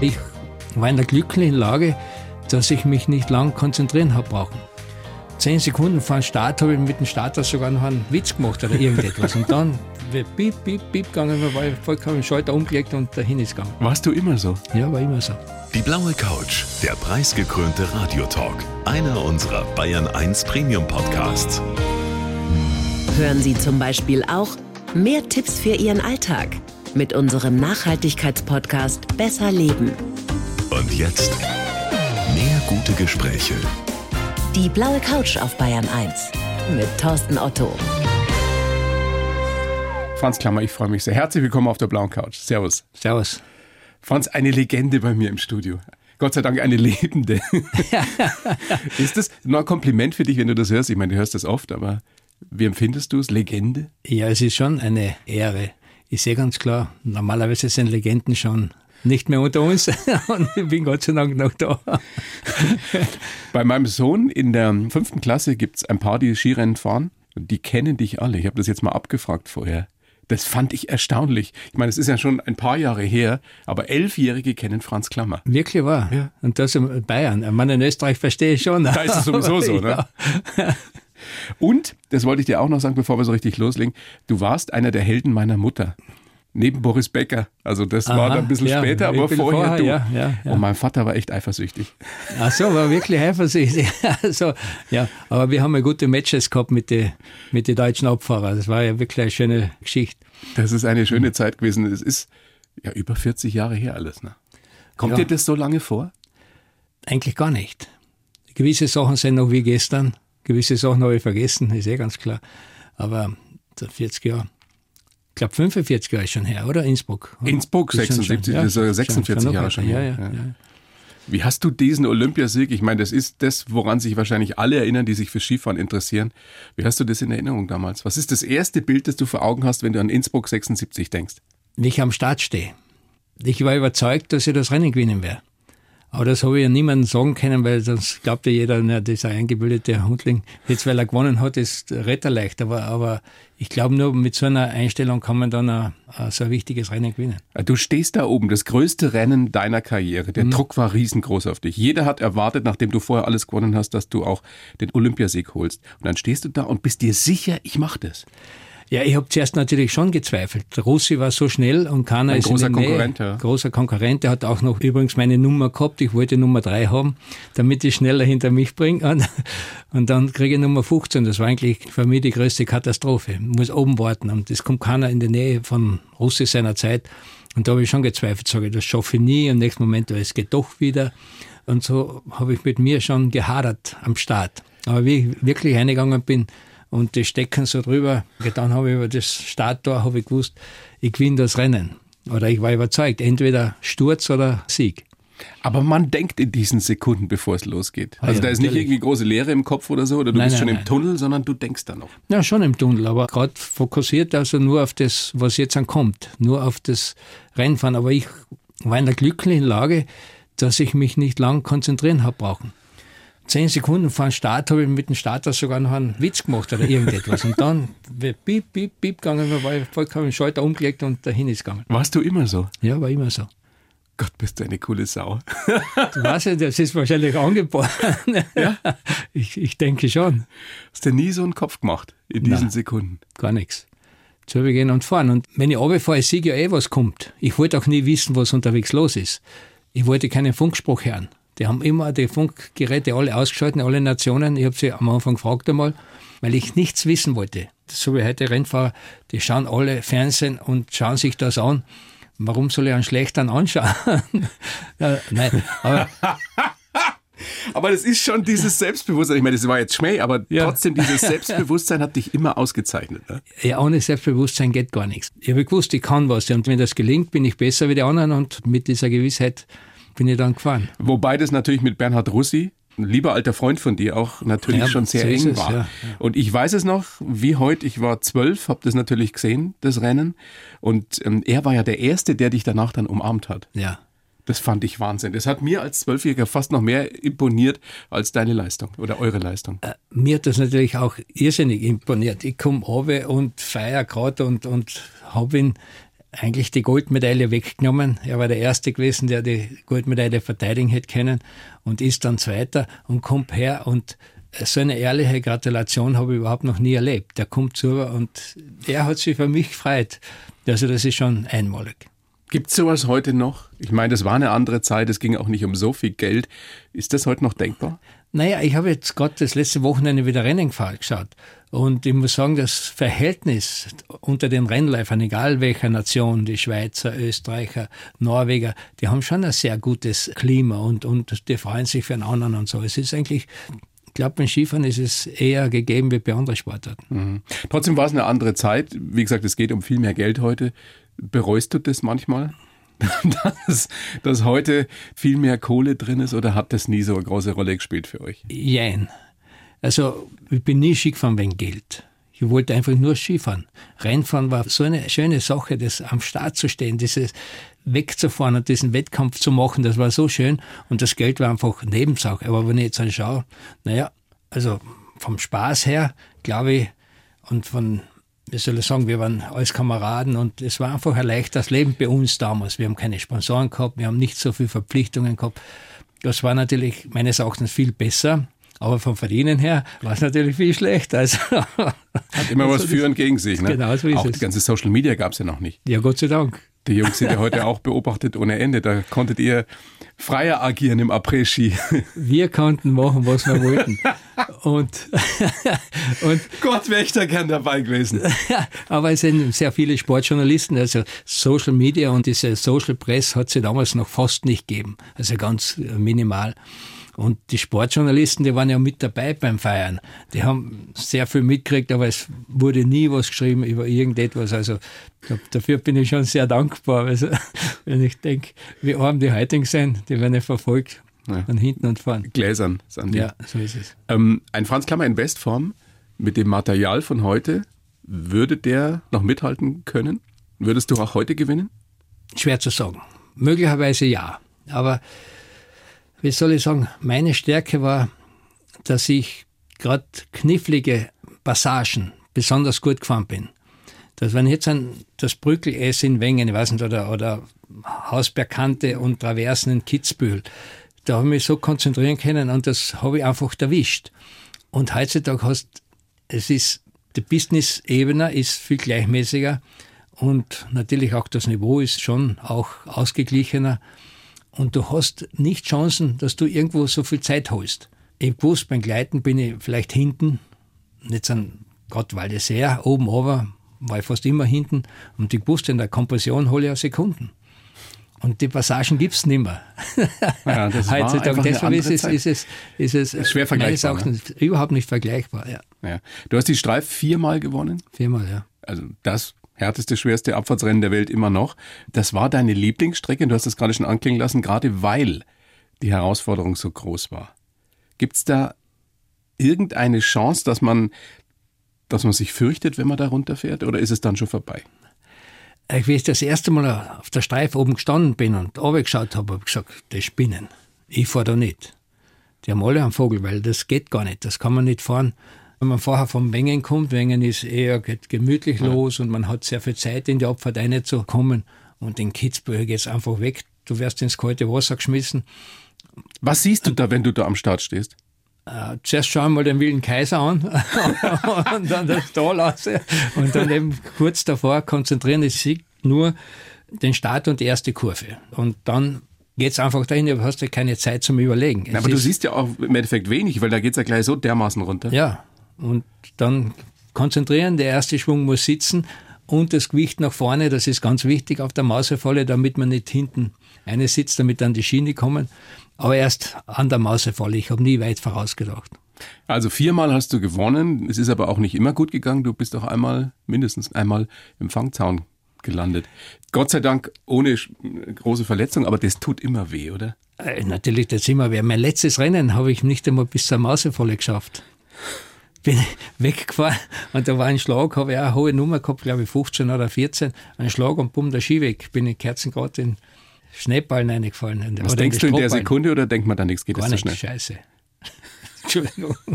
Ich war in der glücklichen Lage, dass ich mich nicht lang konzentrieren habe brauchen. Zehn Sekunden vor dem Start habe ich mit dem Starter sogar noch einen Witz gemacht oder irgendetwas. Und dann wird piep, piep, piep gegangen, war ich vollkommen den Schalter umgelegt und dahin ist gegangen. Warst du immer so? Ja, war immer so. Die blaue Couch, der preisgekrönte Radiotalk. Einer unserer Bayern 1 Premium Podcasts. Hören Sie zum Beispiel auch mehr Tipps für Ihren Alltag mit unserem Nachhaltigkeitspodcast Besser Leben. Und jetzt mehr gute Gespräche. Die blaue Couch auf Bayern 1 mit Thorsten Otto. Franz Klammer, ich freue mich sehr. Herzlich willkommen auf der blauen Couch. Servus. Servus. Franz, eine Legende bei mir im Studio. Gott sei Dank eine lebende. ist das nur ein Kompliment für dich, wenn du das hörst? Ich meine, du hörst das oft, aber wie empfindest du es? Legende? Ja, es ist schon eine Ehre. Ich sehe ganz klar, normalerweise sind Legenden schon nicht mehr unter uns und ich bin Gott sei Dank noch da. Bei meinem Sohn in der fünften Klasse gibt es ein paar, die Skirennen fahren und die kennen dich alle. Ich habe das jetzt mal abgefragt vorher. Das fand ich erstaunlich. Ich meine, es ist ja schon ein paar Jahre her, aber Elfjährige kennen Franz Klammer. Wirklich wahr. Ja. Und das in Bayern. Ich meine, in Österreich verstehe ich schon. Da ist es sowieso so, ne? Ja. Und, das wollte ich dir auch noch sagen, bevor wir so richtig loslegen, du warst einer der Helden meiner Mutter. Neben Boris Becker. Also das Aha, war dann ein bisschen ja, später, aber vorher, vorher du. Ja, ja, ja. Und mein Vater war echt eifersüchtig. Ach so, war wirklich eifersüchtig. also, ja, aber wir haben ja gute Matches gehabt mit den mit die deutschen Abfahrern. Das war ja wirklich eine schöne Geschichte. Das ist eine schöne Zeit gewesen. Es ist ja über 40 Jahre her alles. Ne? Kommt dir das so lange vor? Eigentlich gar nicht. Gewisse Sachen sind noch wie gestern. Gewisse Sachen habe ich vergessen, ist eh ganz klar. Aber 40 Jahre ich glaube 45 Jahre ist schon her, oder? Innsbruck. Innsbruck, 76, ja, 46 schon, Jahre schon her. Ja, ja, ja. Wie hast du diesen Olympiasieg? Ich meine, das ist das, woran sich wahrscheinlich alle erinnern, die sich für Skifahren interessieren. Wie hast du das in Erinnerung damals? Was ist das erste Bild, das du vor Augen hast, wenn du an Innsbruck 76 denkst? Wie ich am Start stehe. Ich war überzeugt, dass ich das Rennen gewinnen werde. Aber das habe ich ja niemandem sagen können, weil sonst glaubt ja jeder, na, dieser eingebildete Hundling, jetzt weil er gewonnen hat, ist retterleicht. Aber, aber ich glaube nur, mit so einer Einstellung kann man dann ein, ein, so ein wichtiges Rennen gewinnen. Du stehst da oben, das größte Rennen deiner Karriere. Der mhm. Druck war riesengroß auf dich. Jeder hat erwartet, nachdem du vorher alles gewonnen hast, dass du auch den Olympiasieg holst. Und dann stehst du da und bist dir sicher, ich mache das. Ja, ich habe zuerst natürlich schon gezweifelt. Der Russi war so schnell und keiner Ein ist großer in der Nähe. Konkurrent, ja. Großer Konkurrent. Der hat auch noch übrigens meine Nummer gehabt. Ich wollte Nummer drei haben, damit ich schneller hinter mich bringe. Und dann kriege ich Nummer 15. Das war eigentlich für mich die größte Katastrophe. Ich muss oben warten. Und es kommt keiner in die Nähe von Russi seiner Zeit. Und da habe ich schon gezweifelt, sage ich, das schaffe ich nie. Und im nächsten Moment, es geht doch wieder. Und so habe ich mit mir schon gehadert am Start. Aber wie ich wirklich eingegangen bin, und die stecken so drüber. Dann habe ich über das Starttor habe ich gewusst, ich gewinne das Rennen. Oder ich war überzeugt, entweder Sturz oder Sieg. Aber man denkt in diesen Sekunden, bevor es losgeht. Ah, also ja, da ist natürlich. nicht irgendwie große Leere im Kopf oder so, oder du nein, bist nein, schon nein. im Tunnel, sondern du denkst da noch. Ja, schon im Tunnel, aber gerade fokussiert also nur auf das, was jetzt ankommt, nur auf das Rennfahren. Aber ich war in der glücklichen Lage, dass ich mich nicht lang konzentrieren habe brauchen zehn Sekunden vor dem Start habe ich mit dem Starter sogar noch einen Witz gemacht oder irgendetwas. Und dann wird piep, piep, piep gegangen, war ich vollkommen Schalter umgelegt und dahin ist gegangen. Warst du immer so? Ja, war immer so. Gott, bist du eine coole Sau. du weißt ja, das ist wahrscheinlich angeboren. Ja? Ich, ich denke schon. Hast du nie so einen Kopf gemacht in diesen Nein, Sekunden? Gar nichts. Zu gehen und fahren. Und wenn ich runterfahre, ich sehe ja eh, was kommt. Ich wollte auch nie wissen, was unterwegs los ist. Ich wollte keinen Funkspruch hören. Die haben immer die Funkgeräte alle ausgeschaltet, alle Nationen. Ich habe sie am Anfang gefragt einmal, weil ich nichts wissen wollte. So wie heute Rennfahrer, die schauen alle Fernsehen und schauen sich das an. Warum soll ich einen schlechteren anschauen? nein, aber aber das ist schon dieses Selbstbewusstsein. Ich meine, das war jetzt Schmäh, aber ja. trotzdem dieses Selbstbewusstsein hat dich immer ausgezeichnet. Ne? Ja, ohne Selbstbewusstsein geht gar nichts. Ich habe gewusst, ich kann was. Und wenn das gelingt, bin ich besser wie die anderen. Und mit dieser Gewissheit bin ich dann gefahren. Wobei das natürlich mit Bernhard Russi, ein lieber alter Freund von dir, auch natürlich ja, schon sehr so eng es, war. Ja, ja. Und ich weiß es noch, wie heute, ich war zwölf, habe das natürlich gesehen, das Rennen. Und ähm, er war ja der Erste, der dich danach dann umarmt hat. Ja. Das fand ich Wahnsinn. Das hat mir als Zwölfjähriger fast noch mehr imponiert als deine Leistung oder eure Leistung. Äh, mir hat das natürlich auch irrsinnig imponiert. Ich komme runter und feiere gerade und, und habe ihn eigentlich die Goldmedaille weggenommen. Er war der Erste gewesen, der die Goldmedaille verteidigen hätte können und ist dann Zweiter und kommt her und so eine ehrliche Gratulation habe ich überhaupt noch nie erlebt. Der kommt zu und er hat sich für mich gefreut. Also das ist schon einmalig. Gibt es sowas heute noch? Ich meine, das war eine andere Zeit, es ging auch nicht um so viel Geld. Ist das heute noch denkbar? Naja, ich habe jetzt gerade das letzte Wochenende wieder Rennen geschaut. Und ich muss sagen, das Verhältnis unter den Rennläufern, egal welcher Nation, die Schweizer, Österreicher, Norweger, die haben schon ein sehr gutes Klima und, und die freuen sich für einen anderen und so. Es ist eigentlich ich glaube, beim Skifahren ist es eher gegeben wie bei anderen Sportarten. Mhm. Trotzdem war es eine andere Zeit. Wie gesagt, es geht um viel mehr Geld heute. Bereust du das manchmal? dass, dass heute viel mehr Kohle drin ist oder hat das nie so eine große Rolle gespielt für euch? Jein. Also, ich bin nie Ski gefahren wegen Geld. Ich wollte einfach nur Skifahren. Rennfahren war so eine schöne Sache, das am Start zu stehen, dieses wegzufahren und diesen Wettkampf zu machen, das war so schön und das Geld war einfach Nebensache. Aber wenn ich jetzt anschaue, naja, also vom Spaß her, glaube ich, und von wie soll ich sagen, wir waren als Kameraden und es war einfach ein leichtes Leben bei uns damals. Wir haben keine Sponsoren gehabt, wir haben nicht so viele Verpflichtungen gehabt. Das war natürlich meines Erachtens viel besser. Aber vom Verdienen her war es natürlich viel schlechter. Also Hat immer was für und gegen sich. Ne? Genau, so ist Auch es. die ganze Social Media gab es ja noch nicht. Ja, Gott sei Dank. Die Jungs sind ja heute auch beobachtet ohne Ende. Da konntet ihr freier agieren im Après-Ski. Wir konnten machen, was wir wollten. Und, und Gott wäre ich da gern dabei gewesen. Aber es sind sehr viele Sportjournalisten, also Social Media und diese Social Press hat sie damals noch fast nicht gegeben. Also ganz minimal. Und die Sportjournalisten, die waren ja mit dabei beim Feiern. Die haben sehr viel mitgekriegt, aber es wurde nie was geschrieben über irgendetwas. Also dafür bin ich schon sehr dankbar. Also, wenn ich denke, wie arm die heutigen sind, die werden ja verfolgt ja. von hinten und vorn. Gläsern, sind die. Ja, so ist es. Ähm, ein Franz Klammer in Bestform mit dem Material von heute, würde der noch mithalten können? Würdest du auch heute gewinnen? Schwer zu sagen. Möglicherweise ja. Aber wie soll ich sagen, meine Stärke war, dass ich gerade knifflige Passagen besonders gut gefahren bin. Dass wenn ich jetzt an das Brückel S in Wengen, ich weiß nicht, oder, oder Hausbergkante und Traversen in Kitzbühel, da habe ich mich so konzentrieren können und das habe ich einfach erwischt. Und heutzutage hast, es ist, die Business-Ebene ist viel gleichmäßiger und natürlich auch das Niveau ist schon auch ausgeglichener. Und du hast nicht Chancen, dass du irgendwo so viel Zeit holst. Ich wusste, beim Gleiten bin ich vielleicht hinten, nicht an Gott weil ich sehr oben aber war ich fast immer hinten. Und ich wusste, in der Kompression hole ich auch Sekunden. Und die Passagen gibt es nicht mehr. Ja, das Heutzutage. Deshalb ist es, ist es, ist es, ist schwer vergleichbar. Auch ne? überhaupt nicht vergleichbar. Ja. Ja. Du hast die Streif viermal gewonnen. Viermal, ja. Also das härteste, schwerste Abfahrtsrennen der Welt immer noch. Das war deine Lieblingsstrecke, du hast es gerade schon anklingen lassen, gerade weil die Herausforderung so groß war. Gibt es da irgendeine Chance, dass man, dass man sich fürchtet, wenn man da runterfährt, oder ist es dann schon vorbei? Ich, wie ich das erste Mal auf der Streife oben gestanden bin und runtergeschaut habe, habe ich gesagt, das Spinnen. Ich fahre da nicht. Die haben alle einen Vogel, weil das geht gar nicht. Das kann man nicht fahren. Wenn man vorher vom Wengen kommt, Wengen ist eher gemütlich ja. los und man hat sehr viel Zeit in die Abfahrt reinzukommen. Und in Kitzbühel geht es einfach weg. Du wirst ins kalte Wasser geschmissen. Was siehst du da, wenn du da am Start stehst? Uh, zuerst schauen wir den wilden Kaiser an und dann das Tal aus und dann eben kurz davor konzentrieren ich sich nur den Start und die erste Kurve. Und dann geht es einfach dahin, du hast ja keine Zeit zum Überlegen. Na, aber du siehst ja auch im Endeffekt wenig, weil da geht es ja gleich so dermaßen runter. Ja, und dann konzentrieren, der erste Schwung muss sitzen und das Gewicht nach vorne, das ist ganz wichtig auf der Mausefalle, damit man nicht hinten eine sitzt, damit dann die Schiene kommen. Aber erst an der Mausefalle, ich habe nie weit vorausgedacht. Also viermal hast du gewonnen, es ist aber auch nicht immer gut gegangen, du bist auch einmal, mindestens einmal im Fangzaun gelandet. Gott sei Dank ohne große Verletzung, aber das tut immer weh, oder? Äh, natürlich, das immer weh. Mein letztes Rennen habe ich nicht einmal bis zur Mausefalle geschafft bin weggefahren und da war ein Schlag, habe ich auch eine hohe Nummer gehabt, glaube ich 15 oder 14, ein Schlag und bumm, der Ski weg. Bin in Kerzengrad in Schneeballen reingefallen. Was denkst du in der Sekunde oder denkt man da nichts, geht Gar das so schnell? scheiße. Entschuldigung.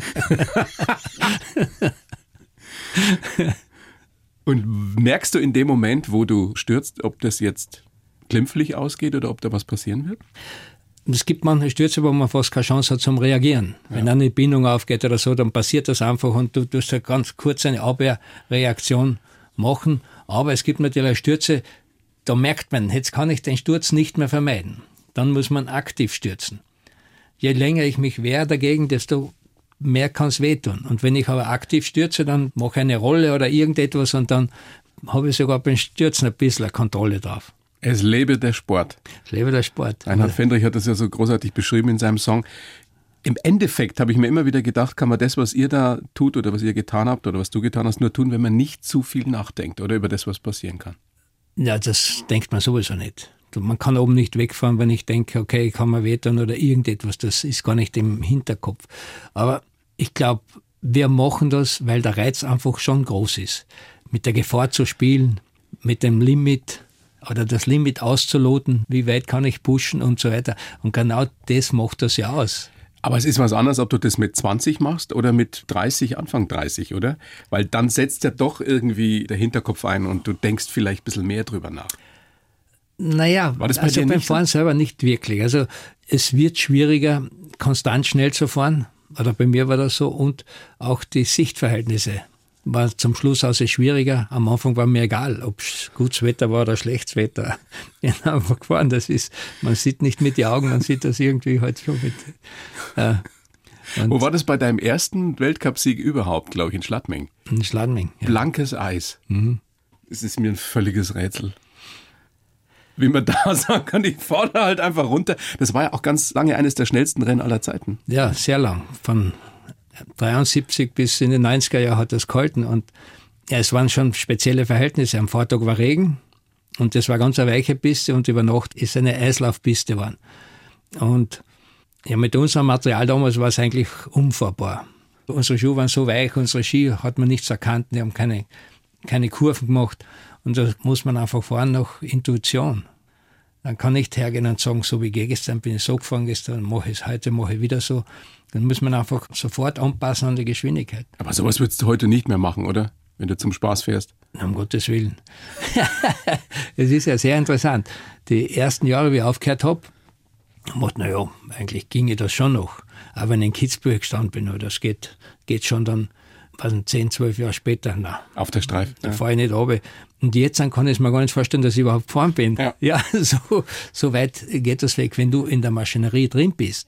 Und merkst du in dem Moment, wo du stürzt, ob das jetzt glimpflich ausgeht oder ob da was passieren wird? Es gibt manche Stürze, wo man fast keine Chance hat zum Reagieren. Ja. Wenn eine Bindung aufgeht oder so, dann passiert das einfach und du tust ja ganz kurz eine Abwehrreaktion machen. Aber es gibt natürlich Stürze, da merkt man, jetzt kann ich den Sturz nicht mehr vermeiden. Dann muss man aktiv stürzen. Je länger ich mich wehre dagegen, desto mehr kann es wehtun. Und wenn ich aber aktiv stürze, dann mache ich eine Rolle oder irgendetwas und dann habe ich sogar beim Stürzen ein bisschen Kontrolle drauf. Es lebe der Sport. Es lebe der Sport. Reinhard Fendrich hat das ja so großartig beschrieben in seinem Song. Im Endeffekt habe ich mir immer wieder gedacht, kann man das, was ihr da tut oder was ihr getan habt oder was du getan hast, nur tun, wenn man nicht zu viel nachdenkt oder über das, was passieren kann. Ja, das denkt man sowieso nicht. Man kann oben nicht wegfahren, wenn ich denke, okay, ich kann mir wehtun oder irgendetwas. Das ist gar nicht im Hinterkopf. Aber ich glaube, wir machen das, weil der Reiz einfach schon groß ist. Mit der Gefahr zu spielen, mit dem Limit, oder das Limit auszuloten, wie weit kann ich pushen und so weiter. Und genau das macht das ja aus. Aber es ist was anderes, ob du das mit 20 machst oder mit 30, Anfang 30, oder? Weil dann setzt ja doch irgendwie der Hinterkopf ein und du denkst vielleicht ein bisschen mehr drüber nach. Naja, War das bei also dir beim Fahren so? selber nicht wirklich. Also es wird schwieriger, konstant schnell zu fahren. Oder bei mir war das so. Und auch die Sichtverhältnisse war zum Schluss also schwieriger. Am Anfang war mir egal, ob es gutes Wetter war oder schlechtes Wetter. Ich bin einfach gefahren. Das ist, man sieht nicht mit den Augen, man sieht das irgendwie halt schon mit. Äh, Wo war das bei deinem ersten Weltcupsieg überhaupt, glaube ich, in Schladming? In Schladming. Ja. Blankes Eis. Mhm. Es ist mir ein völliges Rätsel. Wie man da sagen kann, ich fahre halt einfach runter. Das war ja auch ganz lange eines der schnellsten Rennen aller Zeiten. Ja, sehr lang. Von 73 bis in den 90er Jahren hat das gehalten und ja, es waren schon spezielle Verhältnisse. Am Vortag war Regen und das war ganz eine weiche Piste und über Nacht ist eine Eislaufpiste geworden. Und ja, mit unserem Material damals war es eigentlich unfahrbar. Unsere Schuhe waren so weich, unsere Ski hat man nichts erkannt, die haben keine, keine Kurven gemacht. Und da muss man einfach fahren nach Intuition. Dann kann nicht hergehen und sagen, so wie gestern bin ich so gefahren, gestern mache ich es, heute mache ich wieder so. Dann muss man einfach sofort anpassen an die Geschwindigkeit. Aber sowas würdest du heute nicht mehr machen, oder? Wenn du zum Spaß fährst. Um Gottes Willen. Es ist ja sehr interessant. Die ersten Jahre, wie ich aufgehört habe, dachte naja, eigentlich ginge das schon noch. Aber wenn ich in Kitzbühel gestanden bin, das geht, geht schon dann was 10, 12 Jahre später. Na, Auf der Streif. Da ja. fahre ich nicht runter. Und jetzt kann ich mir gar nicht vorstellen, dass ich überhaupt gefahren bin. Ja, ja so, so weit geht das weg. Wenn du in der Maschinerie drin bist,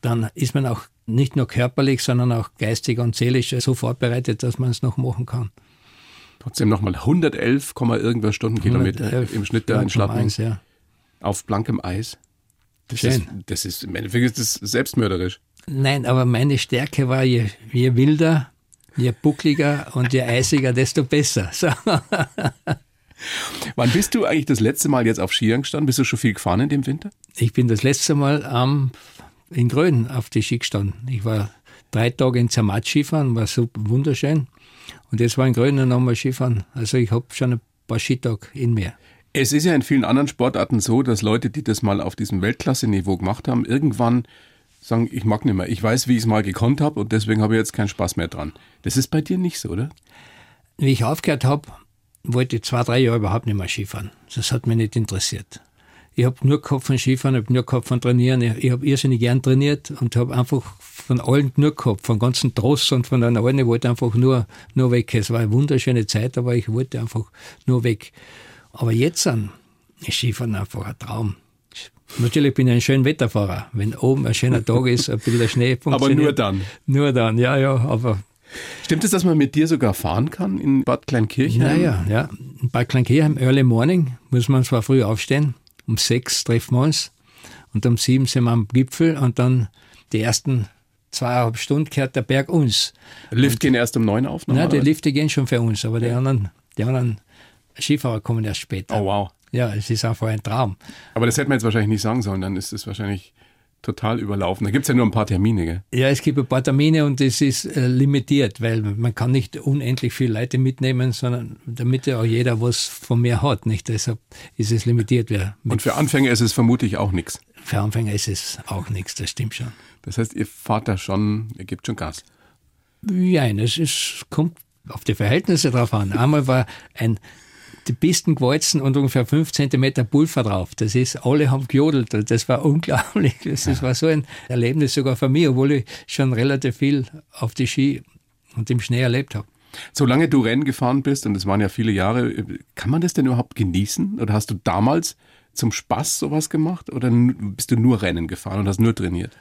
dann ist man auch nicht nur körperlich, sondern auch geistig und seelisch so vorbereitet, dass man es noch machen kann. Trotzdem nochmal 111, irgendwas Stundenkilometer 111, im Schnitt da in Schladming. Ja. Auf blankem Eis. Das Schön. Ist, das ist, im Endeffekt ist das selbstmörderisch. Nein, aber meine Stärke war, je, je wilder, je buckliger und je eisiger, desto besser. So. Wann bist du eigentlich das letzte Mal jetzt auf Skiern gestanden? Bist du schon viel gefahren in dem Winter? Ich bin das letzte Mal am in Grön auf die Ski gestanden. Ich war drei Tage in Zermatt Skifahren, war super wunderschön. Und jetzt war in Grön und nochmal Skifahren. Also ich habe schon ein paar Skitage in mir. Es ist ja in vielen anderen Sportarten so, dass Leute, die das mal auf diesem Weltklasse-Niveau gemacht haben, irgendwann sagen, ich mag nicht mehr. Ich weiß, wie ich es mal gekonnt habe und deswegen habe ich jetzt keinen Spaß mehr dran. Das ist bei dir nicht so, oder? Wie ich aufgehört habe, wollte ich zwei, drei Jahre überhaupt nicht mehr Skifahren. Das hat mich nicht interessiert. Ich habe nur gehabt von Skifahren, ich habe nur gehabt von Trainieren. Ich, ich habe irrsinnig gern trainiert und habe einfach von allen nur gehabt, von ganzen Tross und von einer allen. Ich wollte einfach nur, nur weg. Es war eine wunderschöne Zeit, aber ich wollte einfach nur weg. Aber jetzt an ist Skifahren einfach ein Traum. Natürlich bin ich ein schöner Wetterfahrer. Wenn oben ein schöner Tag ist, ein bisschen Schnee funktioniert. Aber nur dann. Nur dann, ja, ja. Aber Stimmt es, dass man mit dir sogar fahren kann in Bad Kleinkirchheim? Naja, ja. In Bad Kleinkirchheim, Early Morning, muss man zwar früh aufstehen. Um sechs treffen wir uns. Und um sieben sind wir am Gipfel und dann die ersten zweieinhalb Stunden kehrt der Berg uns. Lift gehen erst um neun auf? Nein, die Lifte gehen schon für uns, aber die anderen, die anderen Skifahrer kommen erst später. Oh wow. Ja, es ist einfach ein Traum. Aber das hätte man jetzt wahrscheinlich nicht sagen sollen, dann ist es wahrscheinlich total überlaufen. Da gibt es ja nur ein paar Termine, gell? Ja, es gibt ein paar Termine und es ist äh, limitiert, weil man kann nicht unendlich viele Leute mitnehmen, sondern damit ja auch jeder was von mir hat. Nicht? Deshalb ist es limitiert. und für Anfänger ist es vermutlich auch nichts. Für Anfänger ist es auch nichts, das stimmt schon. Das heißt, ihr fahrt da schon, ihr gebt schon Gas. Ja, es ist, kommt auf die Verhältnisse drauf an. Einmal war ein die Pisten gewalzen und ungefähr fünf Zentimeter Pulver drauf. Das ist, alle haben gejodelt. Das war unglaublich. Das, das war so ein Erlebnis sogar für mich, obwohl ich schon relativ viel auf die Ski und im Schnee erlebt habe. Solange du Rennen gefahren bist, und das waren ja viele Jahre, kann man das denn überhaupt genießen? Oder hast du damals zum Spaß sowas gemacht? Oder bist du nur Rennen gefahren und hast nur trainiert?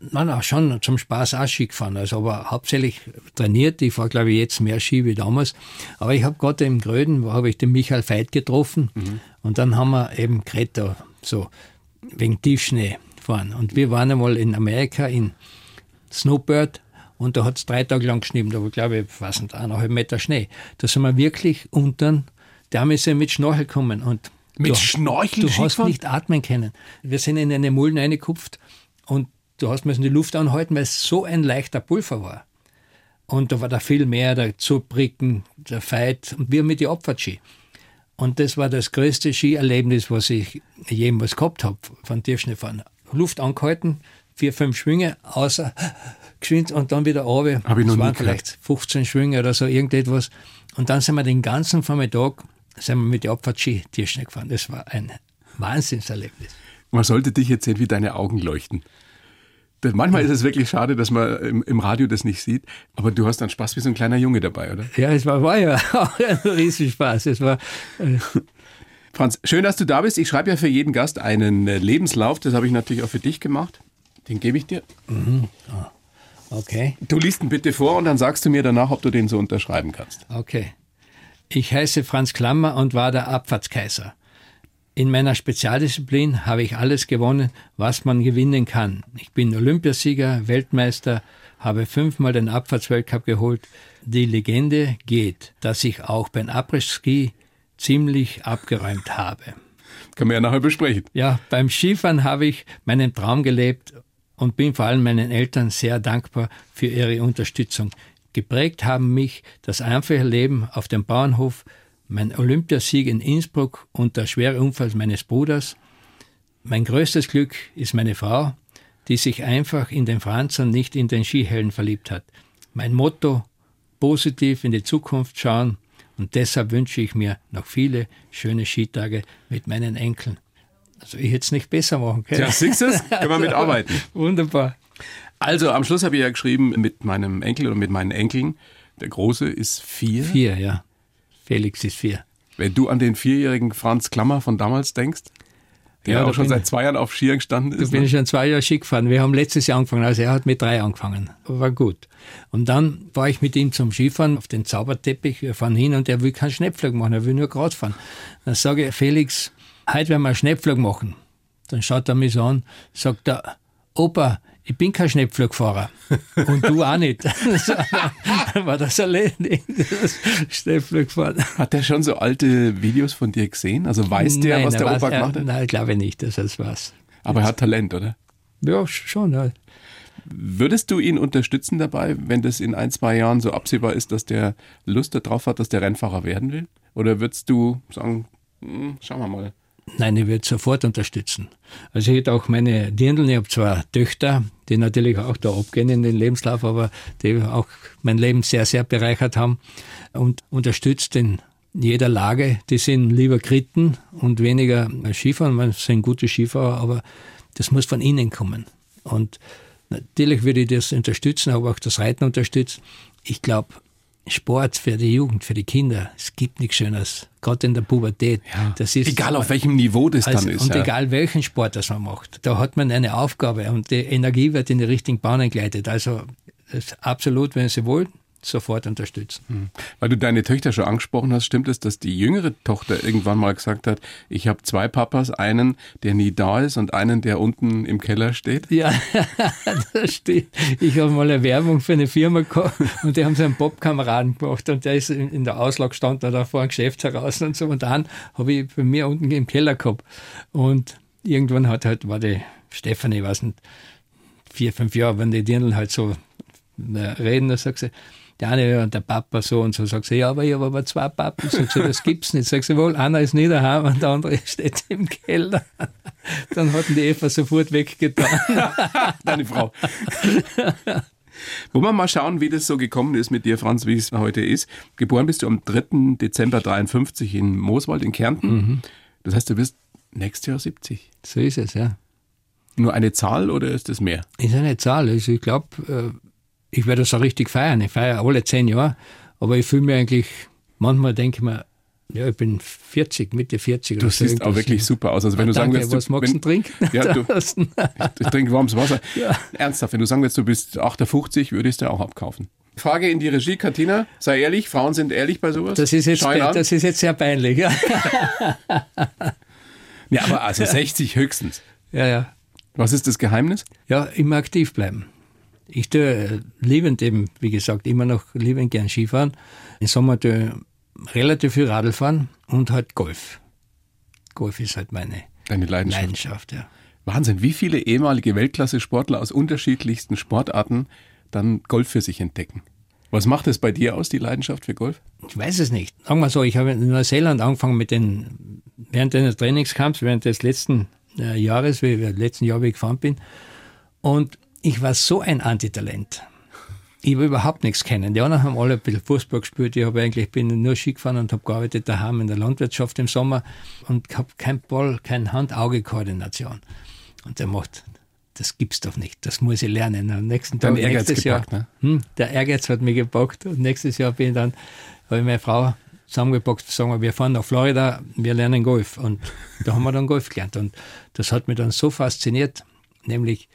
Nein, auch schon zum Spaß auch Ski gefahren. Also aber hauptsächlich trainiert. Ich fahre, glaube ich, jetzt mehr Ski wie damals. Aber ich habe gerade im Gröden, wo habe ich den Michael Veit getroffen. Mhm. Und dann haben wir eben Kreta, so wegen Tiefschnee fahren. Und wir waren einmal in Amerika in Snowbird und da hat es drei Tage lang geschnitten. Da war, glaube ich, was nicht, eineinhalb Meter Schnee. Da sind wir wirklich unten, da haben wir mit Schnorchel gekommen. Und mit du, Schnorchel? Du hast nicht atmen können. Wir sind in eine Mulden reingekupft und du hast müssen die Luft anhalten, weil es so ein leichter Pulver war. Und da war da viel mehr, der Zubricken, der Fight und wir mit die Abfahrtski. Und das war das größte Skierlebnis, was ich jemals gehabt habe von Tiefschneefahren. Luft angehalten, vier, fünf Schwünge, außer geschwind und dann wieder runter. Habe ich noch das waren vielleicht 15 Schwünge oder so, irgendetwas. Und dann sind wir den ganzen Vormittag sind wir mit der Abfahrtski Tiefschnee gefahren. Das war ein Wahnsinnserlebnis. Man sollte dich jetzt sehen, wie deine Augen leuchten. Manchmal ist es wirklich schade, dass man im, im, Radio das nicht sieht, aber du hast dann Spaß wie so ein kleiner Junge dabei, oder? Ja, es war, war ja auch ein Riesenspaß. Es war, äh Franz, schön, dass du da bist. Ich schreibe ja für jeden Gast einen äh, Lebenslauf. Das habe ich natürlich auch für dich gemacht. Den gebe ich dir. Mhm. Oh. Okay. Du liest ihn bitte vor und dann sagst du mir danach, ob du den so unterschreiben kannst. Okay. Ich heiße Franz Klammer und war der Abfahrtskaiser. In meiner Spezialdisziplin habe ich alles gewonnen, was man gewinnen kann. Ich bin Olympiasieger, Weltmeister, habe fünfmal den Abfahrtsweltcup geholt. Die Legende geht, dass ich auch beim Abriss-Ski ziemlich abgeräumt habe. Kann man ja nachher besprechen. Ja, beim Skifahren habe ich meinen Traum gelebt und bin vor allem meinen Eltern sehr dankbar für ihre Unterstützung. Geprägt haben mich das einfache Leben auf dem Bauernhof, mein Olympiasieg in Innsbruck und der schwere Unfall meines Bruders. Mein größtes Glück ist meine Frau, die sich einfach in den Franz und nicht in den Skihelden verliebt hat. Mein Motto, positiv in die Zukunft schauen und deshalb wünsche ich mir noch viele schöne Skitage mit meinen Enkeln. Also ich hätte es nicht besser machen können. Ja, siehst du es? Können wir mitarbeiten. Wunderbar. Also am Schluss habe ich ja geschrieben mit meinem Enkel oder mit meinen Enkeln. Der Große ist vier. Vier, ja. Felix ist vier. Wenn du an den vierjährigen Franz Klammer von damals denkst, der ja, ja schon seit zwei Jahren auf Skiern gestanden ist. Da bin ne? ich schon zwei Jahre Ski gefahren. Wir haben letztes Jahr angefangen, also er hat mit drei angefangen. War gut. Und dann war ich mit ihm zum Skifahren auf den Zauberteppich. Wir fahren hin und er will keinen Schnellflug machen, er will nur gerade fahren. Dann sage ich, Felix, heute werden wir einen Schnellflug machen. Dann schaut er mich so an, sagt er, Opa, ich bin kein Schnellflugfahrer. Und du auch nicht. war das erledigt. Schnellflugfahren. Hat der schon so alte Videos von dir gesehen? Also weiß der, nein, was der Opa gemacht hat? Nein, glaube ich nicht, dass es weiß. Aber er hat Talent, oder? Ja, schon. Ja. Würdest du ihn unterstützen dabei, wenn das in ein, zwei Jahren so absehbar ist, dass der Lust darauf hat, dass der Rennfahrer werden will? Oder würdest du sagen, hm, schauen wir mal? Nein, ich würde sofort unterstützen. Also ich hätte auch meine Dirndl, ich habe zwei Töchter, die natürlich auch da abgehen in den Lebenslauf, aber die auch mein Leben sehr, sehr bereichert haben und unterstützt in jeder Lage. Die sind lieber Kritten und weniger Skifahren, man sind gute Skifahrer, aber das muss von innen kommen. Und natürlich würde ich das unterstützen, aber auch das Reiten unterstützen. Ich glaube, Sport für die Jugend, für die Kinder. Es gibt nichts Schönes, gerade in der Pubertät. Ja. Das ist, egal auf welchem Niveau das also, dann ist. Und ja. egal welchen Sport das man macht, da hat man eine Aufgabe und die Energie wird in die richtigen Bahnen geleitet. Also absolut, wenn Sie wollen, sofort unterstützen. Hm. Weil du deine Töchter schon angesprochen hast, stimmt es, dass die jüngere Tochter irgendwann mal gesagt hat, ich habe zwei Papas, einen, der nie da ist und einen, der unten im Keller steht? Ja, das stimmt. Ich habe mal eine Werbung für eine Firma gehabt und die haben so einen Bob-Kameraden gemacht und der ist in der Auslage gestanden da vor einem Geschäft heraus und so und dann habe ich bei mir unten im Keller gehabt und irgendwann hat halt, war die Stefanie, ich weiß nicht, vier, fünf Jahre, wenn die Dirndl halt so äh, reden, dann sagt sie, der eine und der Papa so und so. Sagt sie, ja, aber ich habe aber zwei Pappen. Sagt sie, das gibt's nicht. Sagt sie, wohl, einer ist nicht daheim und der andere steht im Keller. Dann hatten die Eva sofort weggetan. Deine Frau. Wollen wir mal schauen, wie das so gekommen ist mit dir, Franz, wie es heute ist. Geboren bist du am 3. Dezember 53 in Mooswald in Kärnten. Mhm. Das heißt, du bist nächstes Jahr 70. So ist es, ja. Nur eine Zahl oder ist das mehr? Ist eine Zahl. Also ich glaube, äh, ich werde das auch richtig feiern. Ich feiere alle zehn Jahre, aber ich fühle mich eigentlich, manchmal denke ich mir, ja, ich bin 40, Mitte 40. Du siehst auch wirklich super aus. Also wenn du danke, sagen willst, was magst du trinken? Ja, du, ich trinke warmes Wasser. Ja. Ernsthaft, wenn du sagen willst, du bist 58, würdest du auch abkaufen. Frage in die Regie, Katina, sei ehrlich, Frauen sind ehrlich bei sowas? Das ist jetzt, das ist jetzt sehr peinlich. Ja. ja, aber also 60 höchstens. Ja, ja. Was ist das Geheimnis? Ja, immer aktiv bleiben. Ich tue liebend eben, wie gesagt, immer noch liebend gern Skifahren. Im Sommer tue relativ viel Radl fahren und halt Golf. Golf ist halt meine Deine Leidenschaft. Leidenschaft ja. Wahnsinn, wie viele ehemalige Weltklasse-Sportler aus unterschiedlichsten Sportarten dann Golf für sich entdecken. Was macht es bei dir aus, die Leidenschaft für Golf? Ich weiß es nicht. Sagen wir so, ich habe in Neuseeland angefangen mit den, während des Trainingskamps, während des letzten äh, Jahres, wie ich letzten Jahr, wie ich gefahren bin. Und ich war so ein Antitalent. Ich habe überhaupt nichts kennen. Die anderen haben alle ein bisschen Fußball gespielt. Ich habe eigentlich bin nur Ski gefahren und habe gearbeitet daheim in der Landwirtschaft im Sommer und habe kein Ball, kein Hand-Auge-Koordination. Und der macht, das gibt's doch nicht. Das muss ich lernen. Am nächsten Tag, Ehrgeiz nächstes gepackt, Jahr, ne? hm, der Ehrgeiz hat mich gepackt und nächstes Jahr bin ich dann, habe ich meine Frau zusammengepackt, sagen wir, wir fahren nach Florida, wir lernen Golf. Und da haben wir dann Golf gelernt. Und das hat mich dann so fasziniert, nämlich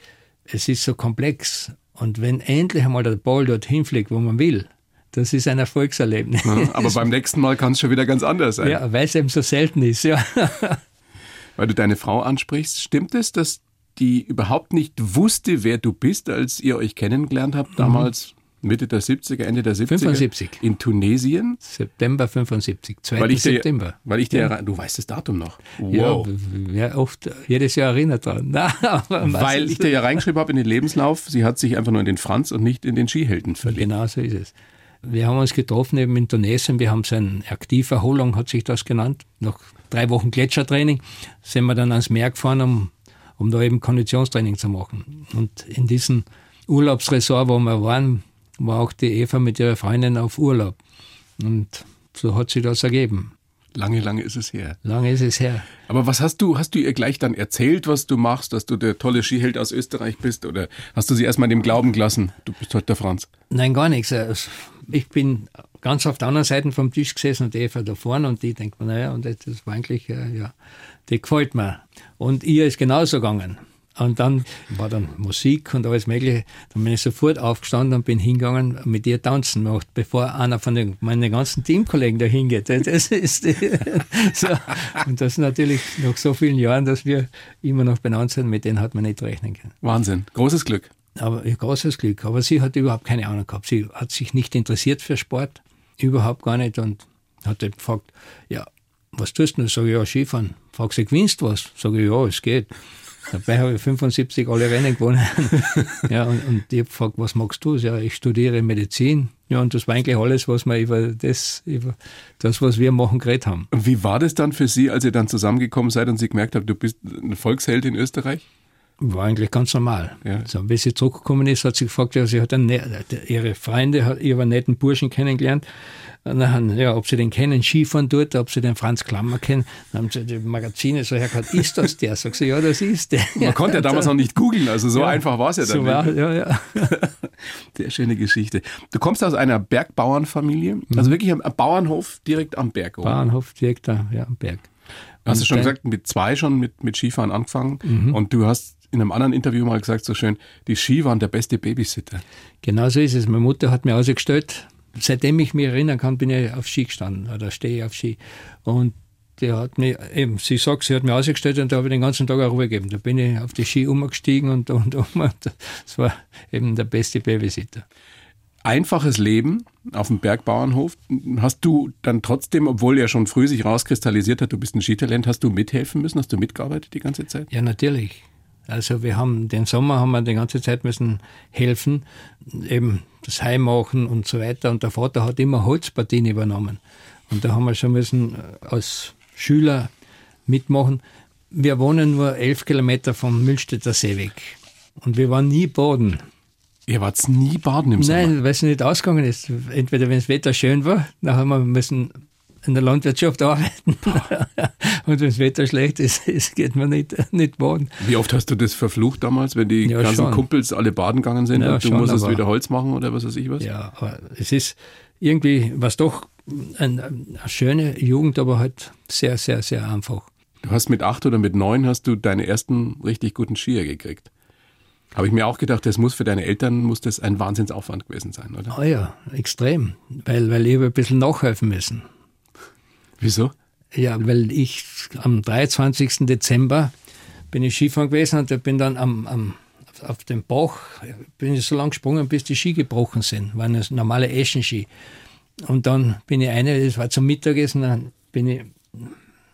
es ist so komplex und wenn endlich einmal der Ball dorthin fliegt, wo man will, das ist ein Erfolgserlebnis. Ja, aber beim nächsten Mal kann es schon wieder ganz anders sein. Ja, weil es eben so selten ist, ja. Weil du deine Frau ansprichst, stimmt es, dass die überhaupt nicht wusste, wer du bist, als ihr euch kennengelernt habt, damals Mitte der 70er, Ende der 70er. 75. In Tunesien. September 75, 2. Weil September. Dir, weil ich dir, ja. du weißt das Datum noch. Wow. Ja, ja oft, jedes Jahr erinnert dran. weil ich dir ja reingeschrieben habe in den Lebenslauf, sie hat sich einfach nur in den Franz und nicht in den Skihelden verliebt. Genau so ist es. Wir haben uns getroffen eben in Tunesien, wir haben so eine Aktiverholung, hat sich das genannt. Nach drei Wochen Gletschertraining sind wir dann ans Meer gefahren, um, um da eben Konditionstraining zu machen. Und in diesem Urlaubsresort, wo wir waren, war auch die Eva mit ihrer Freundin auf Urlaub. Und so hat sich das ergeben. Lange, lange ist es her. Lange ist es her. Aber was hast du, hast du ihr gleich dann erzählt, was du machst, dass du der tolle Skiheld aus Österreich bist? Oder hast du sie erstmal dem Glauben gelassen, du bist heute der Franz? Nein, gar nichts. Also, ich bin ganz auf der anderen Seite vom Tisch gesessen und die Eva da vorne und die denkt mir, naja, und das war eigentlich, ja, die gefällt mir. Und ihr ist genauso gegangen. Und dann war dann Musik und alles Mögliche. Dann bin ich sofort aufgestanden und bin hingegangen und mit ihr tanzen gemacht, bevor einer von den, meinen ganzen Teamkollegen da hingeht. Das ist so. Und das natürlich nach so vielen Jahren, dass wir immer noch benannt sind, mit denen hat man nicht rechnen können. Wahnsinn. Großes Glück. Aber ja, großes Glück. Aber sie hat überhaupt keine Ahnung gehabt. Sie hat sich nicht interessiert für Sport. Überhaupt gar nicht. Und hat gefragt, ja, was tust du? Sag ich, ja, Skifahren. Frag sie, gewinnst was? Sag ich, ja, es geht. Dabei habe ich 75 alle Rennen gewonnen. ja, und, und ich habe gefragt, was magst du? Ja, ich studiere Medizin. Ja, und das war eigentlich alles, was wir über das, über das, was wir machen, geredet haben. Wie war das dann für Sie, als ihr dann zusammengekommen seid und Sie gemerkt habt, du bist ein Volksheld in Österreich? War eigentlich ganz normal. Ja. So, wie sie zurückgekommen ist, hat sie gefragt, ja, sie hat einen, ihre Freunde, hat ihre netten Burschen kennengelernt dann, ja, ob sie den kennen, Skifahren dort, ob sie den Franz Klammer kennen. Dann haben sie die Magazine so hergehört, ist das der? Sag sie, ja, das ist der. Man konnte ja damals noch nicht googeln, also so ja, einfach war es ja dann. So war, ja, ja. Sehr schöne Geschichte. Du kommst aus einer Bergbauernfamilie, mhm. also wirklich am Bauernhof direkt am Berg. Oder? Bauernhof direkt da, ja, am Berg. Hast du schon gesagt, mit zwei schon mit, mit Skifahren angefangen mhm. und du hast in einem anderen Interview mal gesagt, so schön, die Ski waren der beste Babysitter. Genau so ist es. Meine Mutter hat mir ausgestellt, seitdem ich mich erinnern kann, bin ich auf Ski gestanden oder stehe ich auf Ski. Und der hat mir, eben, sie sagt, sie hat mir ausgestellt und da habe ich den ganzen Tag auch Ruhe gegeben. Da bin ich auf die Ski umgestiegen und, und um. Und das war eben der beste Babysitter. Einfaches Leben auf dem Bergbauernhof. Hast du dann trotzdem, obwohl er schon früh sich rauskristallisiert hat, du bist ein Skitalent, hast du mithelfen müssen? Hast du mitgearbeitet die ganze Zeit? Ja, natürlich. Also wir haben den Sommer haben wir die ganze Zeit müssen helfen, eben das Heim machen und so weiter. Und der Vater hat immer Holzpartien übernommen. Und da haben wir schon müssen äh, als Schüler mitmachen. Wir wohnen nur elf Kilometer vom Mühlstädter See weg. Und wir waren nie baden. Ihr wart nie baden im Sommer? Nein, weil es nicht ausgegangen ist. Entweder wenn das Wetter schön war, dann haben wir müssen in der Landwirtschaft arbeiten. und wenn das Wetter schlecht ist, geht man nicht, nicht baden. Wie oft hast du das verflucht damals, wenn die ja, ganzen schon. Kumpels alle baden gegangen sind ja, und du schon, musstest wieder Holz machen oder was weiß ich was? Ja, aber es ist irgendwie, was doch eine, eine schöne Jugend, aber halt sehr, sehr, sehr einfach. Du hast mit acht oder mit neun hast du deine ersten richtig guten Skier gekriegt. Habe ich mir auch gedacht, das muss für deine Eltern muss das ein Wahnsinnsaufwand gewesen sein, oder? Ah ja, extrem, weil, weil ich ein bisschen nachhelfen müssen. Wieso? Ja, weil ich am 23. Dezember bin ich Skifahren gewesen und bin dann am, am auf dem Bach bin ich so lange gesprungen, bis die Ski gebrochen sind. Waren das normale Eschenski. Und dann bin ich eine, das war zum Mittagessen, dann bin ich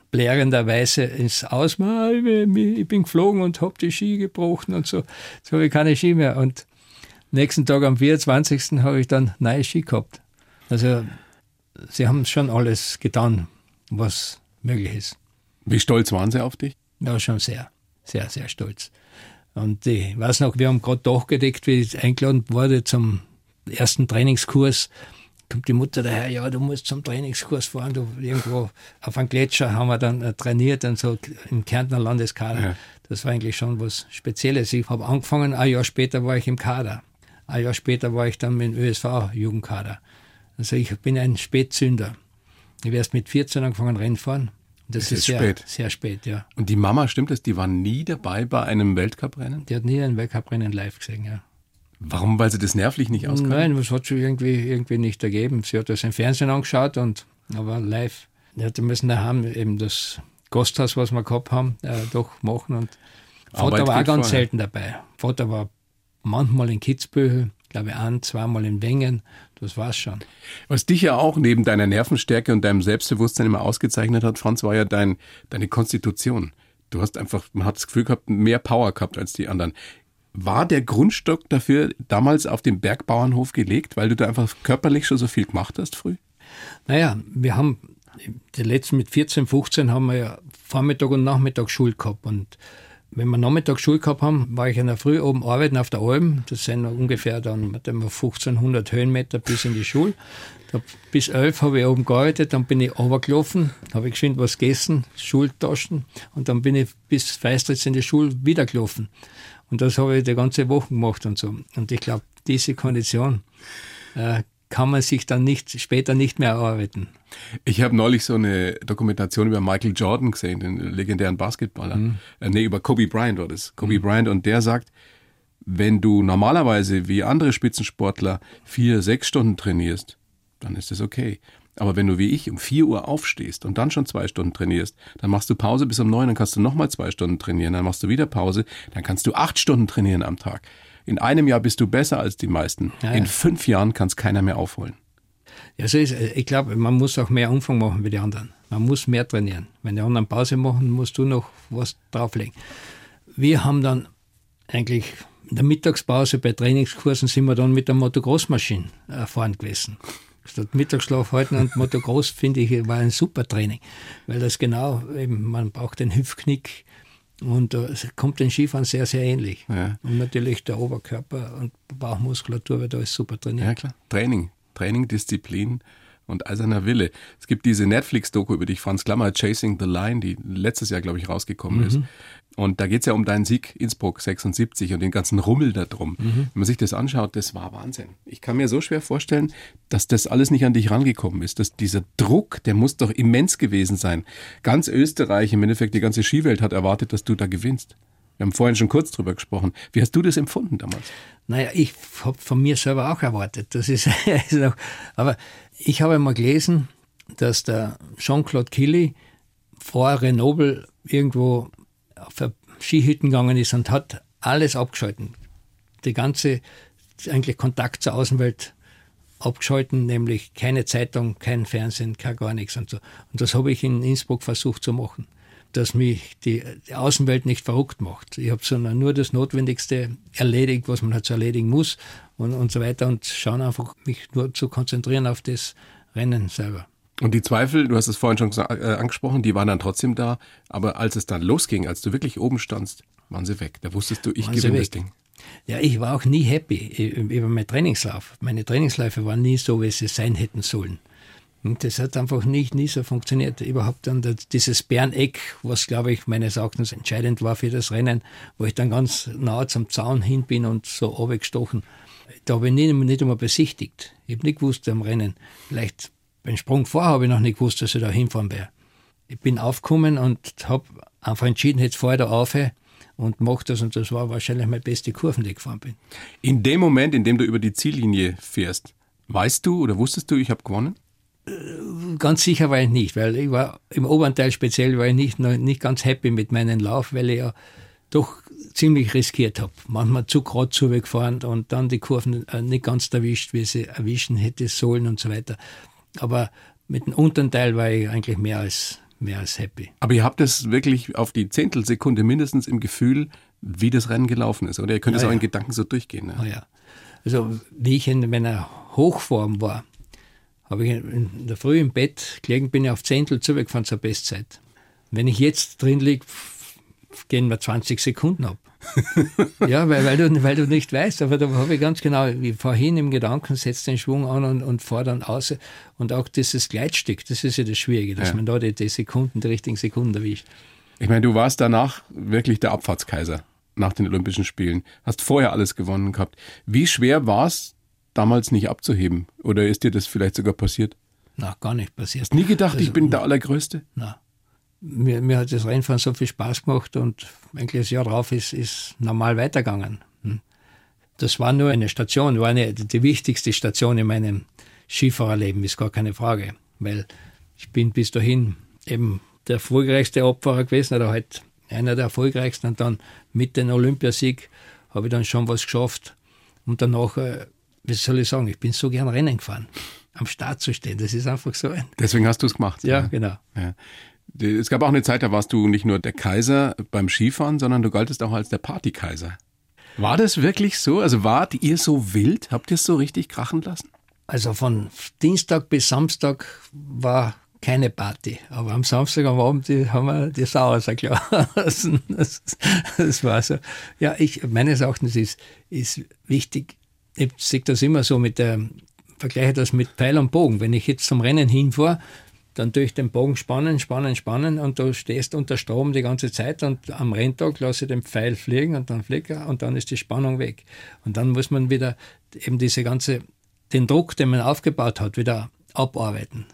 blärenderweise ins Aus, ich bin geflogen und habe die Ski gebrochen und so. Jetzt habe ich keine Ski mehr. Und nächsten Tag am 24. habe ich dann neue Ski gehabt. Also sie haben schon alles getan, was möglich ist. Wie stolz waren sie auf dich? Ja, schon sehr, sehr, sehr stolz. Und ich weiß noch, wir haben gerade durchgedeckt, wie ich eingeladen wurde zum ersten Trainingskurs. Kommt die Mutter daher, ja, du musst zum Trainingskurs fahren, du irgendwo auf einem Gletscher haben wir dann äh, trainiert und so im Kärntner Landeskader. Ja. Das war eigentlich schon was Spezielles. Ich habe angefangen, ein Jahr später war ich im Kader. Ein Jahr später war ich dann dem ÖSV-Jugendkader. Also ich bin ein Spätzünder. Ich erst mit 14 angefangen Rennfahren das, das ist, ist sehr, spät. Sehr spät, ja. Und die Mama, stimmt das? Die war nie dabei bei einem Weltcuprennen? Die hat nie ein Weltcuprennen live gesehen, ja. Warum? Weil sie das nervlich nicht auskam? Nein, das hat sie irgendwie, irgendwie nicht ergeben. Sie hat das im Fernsehen angeschaut und aber live. Die hatte müssen daheim eben das Gasthaus, was wir gehabt haben, äh, doch machen. Und Vater war ganz vorher. selten dabei. Vater war manchmal in Kitzbühel, glaube ich, ein, zweimal in Wengen. Das war's schon. Was dich ja auch neben deiner Nervenstärke und deinem Selbstbewusstsein immer ausgezeichnet hat, Franz, war ja dein, deine Konstitution. Du hast einfach, man hat das Gefühl gehabt, mehr Power gehabt als die anderen. War der Grundstock dafür damals auf dem Bergbauernhof gelegt, weil du da einfach körperlich schon so viel gemacht hast früh? Naja, wir haben die letzten mit 14, 15 haben wir ja Vormittag und Nachmittag Schule gehabt und wenn wir Nachmittag Schule gehabt haben, war ich in der Früh oben arbeiten auf der Alm. Das sind ungefähr dann 1500 Höhenmeter bis in die Schule. bis elf habe ich oben gearbeitet, dann bin ich runtergelaufen, habe ich geschwind was gegessen, Schultaschen und dann bin ich bis Feistritz in die Schule wieder gelaufen. Und das habe ich die ganze Woche gemacht und so. Und ich glaube, diese Kondition äh, kann man sich dann nicht, später nicht mehr erarbeiten. Ich habe neulich so eine Dokumentation über Michael Jordan gesehen, den legendären Basketballer. Mhm. Äh, nee, über Kobe Bryant war das. Kobe mhm. Bryant und der sagt, wenn du normalerweise wie andere Spitzensportler vier, sechs Stunden trainierst, dann ist das okay. Aber wenn du wie ich um vier Uhr aufstehst und dann schon zwei Stunden trainierst, dann machst du Pause bis um neun, dann kannst du nochmal zwei Stunden trainieren, dann machst du wieder Pause, dann kannst du acht Stunden trainieren am Tag. In einem Jahr bist du besser als die meisten. Ja, ja. In fünf Jahren kann es keiner mehr aufholen. Ja, so ist, ich glaube, man muss auch mehr Umfang machen wie die anderen. Man muss mehr trainieren. Wenn die anderen Pause machen, musst du noch was drauflegen. Wir haben dann eigentlich in der Mittagspause bei Trainingskursen sind wir dann mit der Motocross-Maschine erfahren gewesen. Statt Mittagsschlaf halten und Motocross, finde ich, war ein super Training. Weil das genau, eben, man braucht den Hüftknick, und äh, es kommt den Skifahren sehr, sehr ähnlich. Ja. Und natürlich der Oberkörper und Bauchmuskulatur wird alles super trainiert. Ja, klar. Training. Training, Disziplin und eiserner Wille. Es gibt diese Netflix-Doku über dich, Franz Klammer, Chasing the Line, die letztes Jahr, glaube ich, rausgekommen mhm. ist. Und da geht es ja um deinen Sieg Innsbruck 76 und den ganzen Rummel da drum. Mhm. Wenn man sich das anschaut, das war Wahnsinn. Ich kann mir so schwer vorstellen, dass das alles nicht an dich rangekommen ist. Dass dieser Druck, der muss doch immens gewesen sein. Ganz Österreich, im Endeffekt die ganze Skiwelt hat erwartet, dass du da gewinnst. Wir haben vorhin schon kurz drüber gesprochen. Wie hast du das empfunden damals? Naja, ich habe von mir selber auch erwartet. Das ist, ist aber ich habe mal gelesen, dass der Jean-Claude Killy vor Renoble irgendwo auf Skihütten gegangen ist und hat alles abgeschalten. Die ganze, eigentlich Kontakt zur Außenwelt abgeschalten, nämlich keine Zeitung, kein Fernsehen, kein gar nichts und so. Und das habe ich in Innsbruck versucht zu machen, dass mich die, die Außenwelt nicht verrückt macht. Ich habe sondern nur das Notwendigste erledigt, was man halt so erledigen muss und, und so weiter und schauen einfach, mich nur zu konzentrieren auf das Rennen selber. Und die Zweifel, du hast es vorhin schon äh, angesprochen, die waren dann trotzdem da. Aber als es dann losging, als du wirklich oben standst, waren sie weg. Da wusstest du, ich gewinne das Ding. Ja, ich war auch nie happy über meinen Trainingslauf. Meine Trainingsläufe waren nie so, wie sie sein hätten sollen. Und das hat einfach nicht, nie so funktioniert. Überhaupt dann dieses Bäreneck, was glaube ich meines Erachtens entscheidend war für das Rennen, wo ich dann ganz nah zum Zaun hin bin und so runtergestochen. Da habe ich nicht, nicht einmal besichtigt. Ich habe nicht gewusst am Rennen. Vielleicht beim Sprung vorher habe ich noch nicht gewusst, dass ich da hinfahren werde. Ich bin aufgekommen und habe einfach entschieden, jetzt fahre ich da auf und mache das. Und das war wahrscheinlich meine beste Kurve, die ich gefahren bin. In dem Moment, in dem du über die Ziellinie fährst, weißt du oder wusstest du, ich habe gewonnen? Ganz sicher war ich nicht, weil ich war im oberen Teil speziell war ich nicht, nicht ganz happy mit meinem Lauf, weil ich ja doch ziemlich riskiert habe. Manchmal zu gerade zugefahren und dann die Kurven äh, nicht ganz erwischt, wie sie erwischen hätte sollen und so weiter. Aber mit dem unteren Teil war ich eigentlich mehr als, mehr als happy. Aber ihr habt es wirklich auf die Zehntelsekunde mindestens im Gefühl, wie das Rennen gelaufen ist, oder? Ihr könnt es ja, auch in Gedanken so durchgehen. Ne? Oh ja. Also, wie ich in meiner Hochform war, habe ich in der Früh im Bett gelegen, bin ich auf Zehntel zugefahren zur Bestzeit. Wenn ich jetzt drin liege, gehen wir 20 Sekunden ab. Ja, weil, weil, du, weil du nicht weißt, aber da habe ich ganz genau, wie vorhin im Gedanken, setzt den Schwung an und, und fahr dann aus. Und auch dieses Gleitstück, das ist ja das Schwierige, dass ja. man da die, die Sekunden, die richtigen Sekunden erwischt. Ich meine, du warst danach wirklich der Abfahrtskaiser nach den Olympischen Spielen. Hast vorher alles gewonnen gehabt. Wie schwer war es, damals nicht abzuheben? Oder ist dir das vielleicht sogar passiert? Na, gar nicht passiert. Hast nie gedacht, also, ich bin der Allergrößte? Na. Mir, mir hat das Rennfahren so viel Spaß gemacht und eigentlich das Jahr drauf ist, ist normal weitergegangen. Hm. Das war nur eine Station, war eine, die wichtigste Station in meinem Skifahrerleben, ist gar keine Frage. Weil ich bin bis dahin eben der erfolgreichste Abfahrer gewesen oder halt einer der erfolgreichsten und dann mit dem Olympiasieg habe ich dann schon was geschafft und danach äh, wie soll ich sagen, ich bin so gern Rennen gefahren. Am Start zu stehen, das ist einfach so ein. Deswegen hast du es gemacht. Ja, ja. genau. Ja. Es gab auch eine Zeit, da warst du nicht nur der Kaiser beim Skifahren, sondern du galtest auch als der Partykaiser. War das wirklich so? Also wart ihr so wild? Habt ihr es so richtig krachen lassen? Also von Dienstag bis Samstag war keine Party. Aber am Samstag am Abend haben wir die Sau rausgelassen. Das, das war so. Ja, ich, meines Erachtens ist, ist wichtig, ich sehe das immer so mit der, vergleiche das mit Pfeil und Bogen. Wenn ich jetzt zum Rennen hinfahre, dann tue ich den Bogen spannen, spannen, spannen und du stehst unter Strom die ganze Zeit und am Renntag lasse ich den Pfeil fliegen und dann fliegt er und dann ist die Spannung weg. Und dann muss man wieder eben diese ganze, den Druck, den man aufgebaut hat, wieder abarbeiten.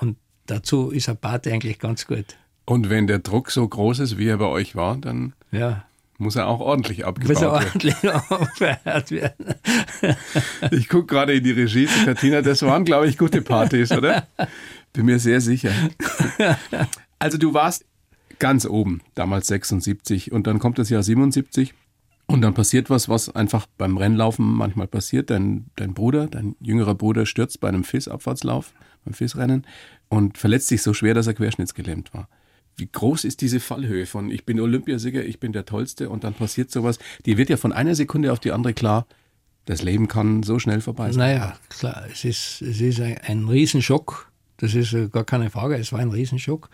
Und dazu ist ein Party eigentlich ganz gut. Und wenn der Druck so groß ist, wie er bei euch war, dann ja. Muss er auch ordentlich abgebaut Muss er ordentlich aufgehört werden. ich gucke gerade in die Regie zu Katina. Das waren, glaube ich, gute Partys, oder? Bin mir sehr sicher. Also du warst ganz oben, damals 76 und dann kommt das Jahr 77 und dann passiert was, was einfach beim Rennlaufen manchmal passiert. Dein, dein Bruder, dein jüngerer Bruder stürzt bei einem FIS-Abfahrtslauf, beim FIS-Rennen und verletzt sich so schwer, dass er querschnittsgelähmt war. Wie groß ist diese Fallhöhe von ich bin Olympiasieger, ich bin der Tollste und dann passiert sowas? Die wird ja von einer Sekunde auf die andere klar, das Leben kann so schnell vorbei sein. Naja, klar, es ist, es ist ein, ein Riesenschock. Das ist gar keine Frage, es war ein Riesenschock.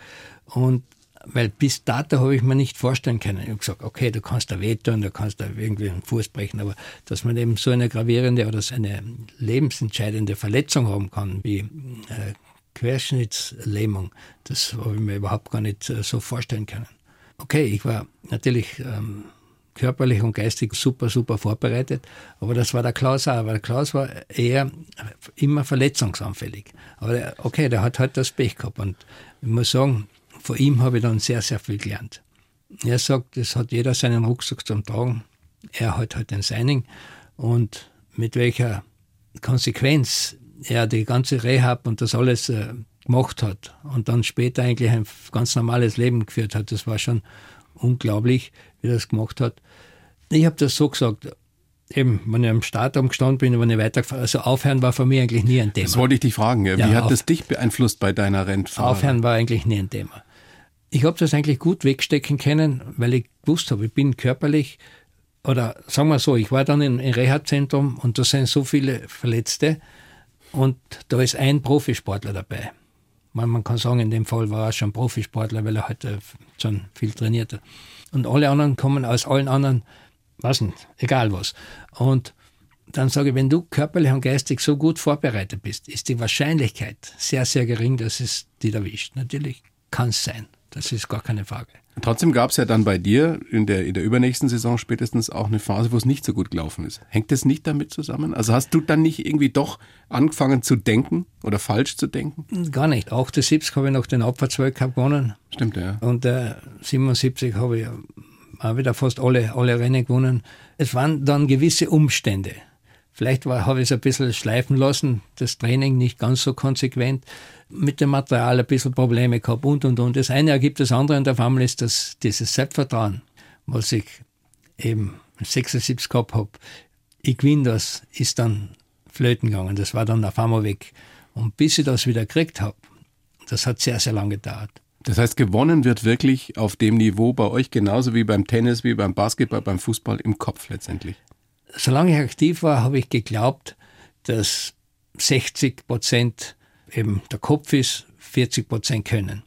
Und weil bis dato habe ich mir nicht vorstellen können. Ich habe gesagt, okay, du kannst da wehtun, du kannst da irgendwie einen Fuß brechen, aber dass man eben so eine gravierende oder so eine lebensentscheidende Verletzung haben kann, wie äh, Querschnittslähmung. Das habe ich mir überhaupt gar nicht äh, so vorstellen können. Okay, ich war natürlich ähm, körperlich und geistig super, super vorbereitet, aber das war der Klaus auch, weil der Klaus war eher immer verletzungsanfällig. Aber der, okay, der hat halt das Pech gehabt und ich muss sagen, von ihm habe ich dann sehr, sehr viel gelernt. Er sagt, es hat jeder seinen Rucksack zum Tragen, er hat halt den seinen und mit welcher Konsequenz er die ganze Rehab und das alles äh, gemacht hat und dann später eigentlich ein ganz normales Leben geführt hat. Das war schon unglaublich, wie er das gemacht hat. Ich habe das so gesagt, eben, wenn ich am Startamt gestanden bin, wenn ich weitergefahren also aufhören war für mich eigentlich nie ein Thema. Das wollte ich dich fragen, ja. wie ja, hat das dich beeinflusst bei deiner Rennfahrt? Aufhören war eigentlich nie ein Thema. Ich habe das eigentlich gut wegstecken können, weil ich gewusst habe, ich bin körperlich, oder sagen wir so, ich war dann im Reha-Zentrum und da sind so viele Verletzte, und da ist ein Profisportler dabei. Man, man kann sagen, in dem Fall war er schon Profisportler, weil er halt schon viel trainiert hat. Und alle anderen kommen aus allen anderen was nicht, egal was. Und dann sage ich, wenn du körperlich und geistig so gut vorbereitet bist, ist die Wahrscheinlichkeit sehr, sehr gering, dass es dich erwischt. Natürlich kann es sein. Das ist gar keine Frage. Trotzdem gab es ja dann bei dir in der, in der übernächsten Saison spätestens auch eine Phase, wo es nicht so gut gelaufen ist. Hängt das nicht damit zusammen? Also hast du dann nicht irgendwie doch angefangen zu denken oder falsch zu denken? Gar nicht. 78 habe ich noch den Abfahrtsweltcup gewonnen. Stimmt, ja. Und äh, 77 habe ich auch wieder fast alle, alle Rennen gewonnen. Es waren dann gewisse Umstände. Vielleicht habe ich es ein bisschen schleifen lassen, das Training nicht ganz so konsequent, mit dem Material ein bisschen Probleme gehabt und und und. Das eine ergibt das andere und auf einmal ist das dieses Selbstvertrauen, was ich eben 76 gehabt habe. Ich gewinne das, ist dann flöten gegangen. Das war dann auf einmal weg. Und bis ich das wieder gekriegt habe, das hat sehr, sehr lange gedauert. Das heißt, gewonnen wird wirklich auf dem Niveau bei euch genauso wie beim Tennis, wie beim Basketball, beim Fußball im Kopf letztendlich solange ich aktiv war, habe ich geglaubt, dass 60 Prozent eben der Kopf ist, 40 Prozent können.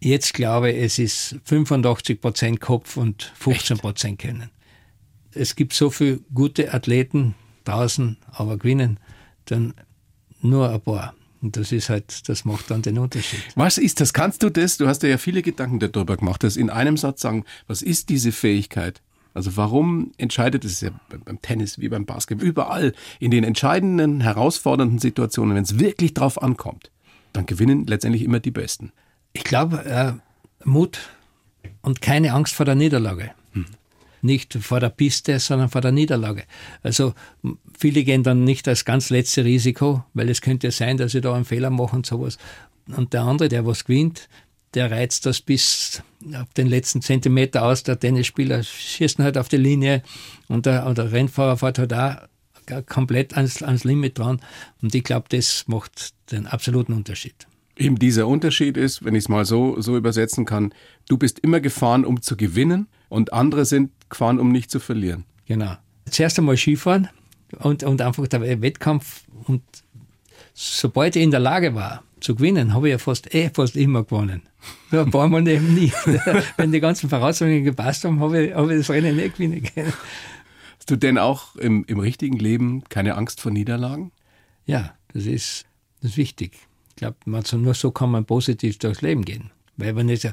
Jetzt glaube ich, es ist 85 Prozent Kopf und 15 Prozent können. Es gibt so viele gute Athleten draußen, aber gewinnen dann nur ein paar. Und das ist halt, das macht dann den Unterschied. Was ist das? Kannst du das? Du hast ja viele Gedanken darüber gemacht, das in einem Satz sagen. Was ist diese Fähigkeit? Also warum entscheidet es ja beim Tennis wie beim Basketball, überall in den entscheidenden, herausfordernden Situationen, wenn es wirklich drauf ankommt, dann gewinnen letztendlich immer die Besten. Ich glaube, äh, Mut und keine Angst vor der Niederlage. Hm. Nicht vor der Piste, sondern vor der Niederlage. Also viele gehen dann nicht als ganz letzte Risiko, weil es könnte sein, dass sie da einen Fehler machen und sowas. Und der andere, der was gewinnt, der reizt das bis auf den letzten Zentimeter aus. Der Tennisspieler schießt halt auf die Linie und der, und der Rennfahrer fährt halt auch komplett ans, ans Limit dran. Und ich glaube, das macht den absoluten Unterschied. Eben dieser Unterschied ist, wenn ich es mal so, so übersetzen kann, du bist immer gefahren, um zu gewinnen und andere sind gefahren, um nicht zu verlieren. Genau. Zuerst einmal Skifahren und, und einfach der Wettkampf. Und sobald ich in der Lage war, zu gewinnen, habe ich ja fast eh fast immer gewonnen. Nur ein paar Mal eben nicht. Wenn die ganzen Voraussetzungen gepasst haben, habe ich, habe ich das Rennen nicht gewinnen können. Hast du denn auch im, im richtigen Leben keine Angst vor Niederlagen? Ja, das ist, das ist wichtig. Ich glaube, nur so kann man positiv durchs Leben gehen. Weil man ist ja,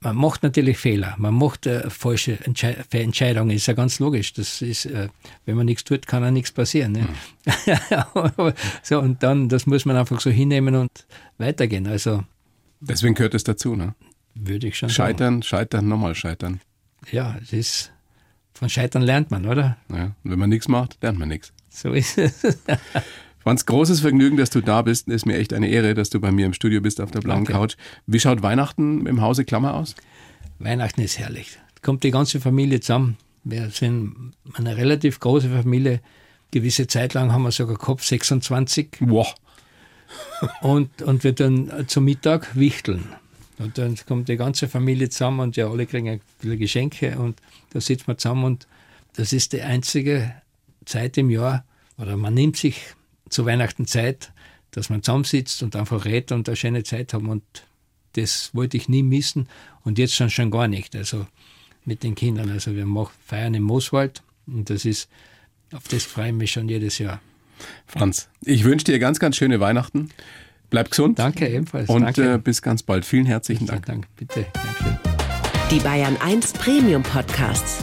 man macht natürlich Fehler, man macht äh, falsche Entschei Entscheidungen, ist ja ganz logisch. Das ist, äh, wenn man nichts tut, kann ja nichts passieren. Ne? Mhm. so, und dann, das muss man einfach so hinnehmen und weitergehen. Also, Deswegen gehört es dazu, ne? Würde ich schon Scheitern, sagen. scheitern, nochmal scheitern. Ja, es ist, von Scheitern lernt man, oder? Ja, und wenn man nichts macht, lernt man nichts. So ist es. Franz, großes Vergnügen, dass du da bist. Ist mir echt eine Ehre, dass du bei mir im Studio bist auf der blauen Danke. Couch. Wie schaut Weihnachten im Hause Klammer aus? Weihnachten ist herrlich. Da kommt die ganze Familie zusammen. Wir sind eine relativ große Familie. Gewisse Zeit lang haben wir sogar gehabt, 26. Wow. und, und wir dann zum Mittag wichteln. Und dann kommt die ganze Familie zusammen und ja, alle kriegen ein bisschen Geschenke und da sitzen wir zusammen und das ist die einzige Zeit im Jahr, oder man nimmt sich zu Weihnachten Zeit, dass man zusammensitzt und einfach redet und eine schöne Zeit haben. Und das wollte ich nie missen und jetzt schon, schon gar nicht. Also mit den Kindern. Also wir machen, feiern im Mooswald und das ist, auf das freue ich mich schon jedes Jahr. Franz, ich wünsche dir ganz, ganz schöne Weihnachten. Bleib gesund. Danke ebenfalls. Und Danke. Äh, bis ganz bald. Vielen herzlichen Dank. Dank. Bitte. Dankeschön. Die Bayern 1 Premium Podcasts.